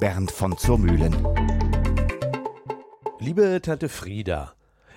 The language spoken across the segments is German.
Bernd von Zurmühlen. Liebe Tante Frieda,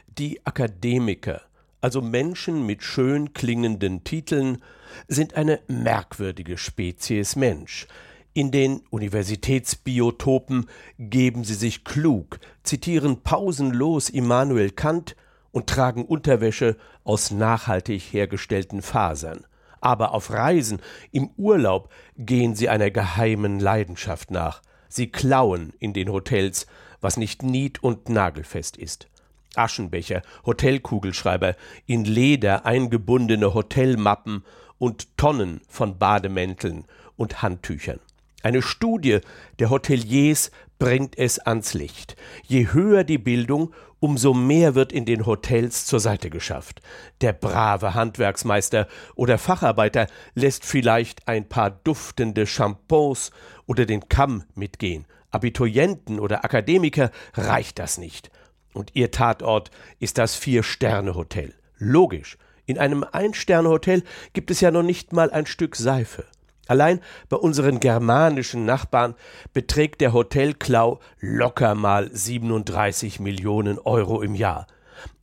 die Akademiker, also Menschen mit schön klingenden Titeln, sind eine merkwürdige Spezies Mensch. In den Universitätsbiotopen geben sie sich klug, zitieren pausenlos Immanuel Kant und tragen Unterwäsche aus nachhaltig hergestellten Fasern. Aber auf Reisen, im Urlaub gehen sie einer geheimen Leidenschaft nach. Sie klauen in den Hotels, was nicht nied- und nagelfest ist. Aschenbecher, Hotelkugelschreiber, in Leder eingebundene Hotelmappen und Tonnen von Bademänteln und Handtüchern. Eine Studie der Hoteliers bringt es ans Licht. Je höher die Bildung, umso mehr wird in den Hotels zur Seite geschafft. Der brave Handwerksmeister oder Facharbeiter lässt vielleicht ein paar duftende Shampoos oder den Kamm mitgehen. Abiturienten oder Akademiker reicht das nicht. Und ihr Tatort ist das Vier-Sterne-Hotel. Logisch. In einem Ein-Sterne-Hotel gibt es ja noch nicht mal ein Stück Seife. Allein bei unseren germanischen Nachbarn beträgt der Hotelklau locker mal 37 Millionen Euro im Jahr.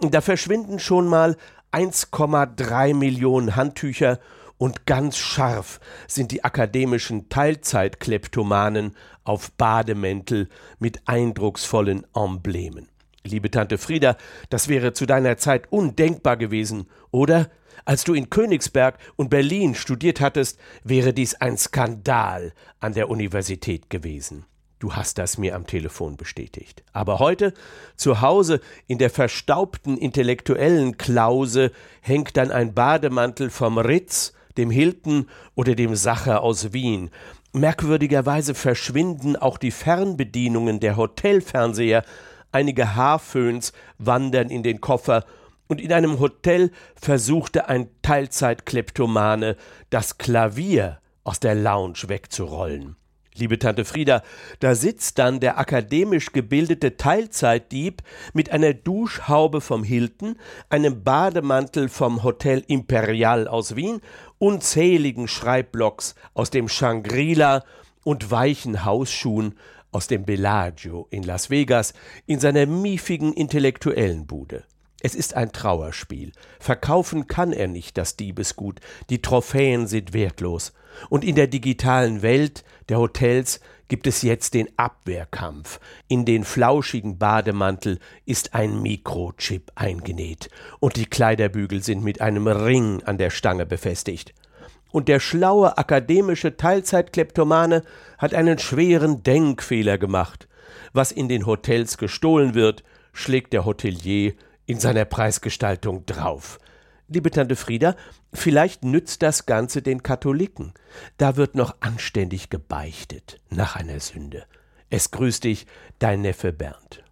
Da verschwinden schon mal 1,3 Millionen Handtücher und ganz scharf sind die akademischen Teilzeitkleptomanen auf Bademäntel mit eindrucksvollen Emblemen. Liebe Tante Frieda, das wäre zu deiner Zeit undenkbar gewesen, oder? Als du in Königsberg und Berlin studiert hattest, wäre dies ein Skandal an der Universität gewesen. Du hast das mir am Telefon bestätigt. Aber heute, zu Hause, in der verstaubten intellektuellen Klause, hängt dann ein Bademantel vom Ritz, dem Hilton oder dem Sacher aus Wien. Merkwürdigerweise verschwinden auch die Fernbedienungen der Hotelfernseher, einige Haarföhns wandern in den Koffer und in einem Hotel versuchte ein Teilzeitkleptomane, das Klavier aus der Lounge wegzurollen. Liebe Tante Frieda, da sitzt dann der akademisch gebildete Teilzeitdieb mit einer Duschhaube vom Hilton, einem Bademantel vom Hotel Imperial aus Wien, unzähligen Schreibblocks aus dem Shangri-La und weichen Hausschuhen aus dem Bellagio in Las Vegas in seiner miefigen intellektuellen Bude. Es ist ein Trauerspiel. Verkaufen kann er nicht das Diebesgut. Die Trophäen sind wertlos. Und in der digitalen Welt der Hotels gibt es jetzt den Abwehrkampf. In den flauschigen Bademantel ist ein Mikrochip eingenäht. Und die Kleiderbügel sind mit einem Ring an der Stange befestigt. Und der schlaue akademische Teilzeitkleptomane hat einen schweren Denkfehler gemacht. Was in den Hotels gestohlen wird, schlägt der Hotelier in seiner Preisgestaltung drauf. Liebe Tante Frieda, vielleicht nützt das Ganze den Katholiken. Da wird noch anständig gebeichtet nach einer Sünde. Es grüßt dich, dein Neffe Bernd.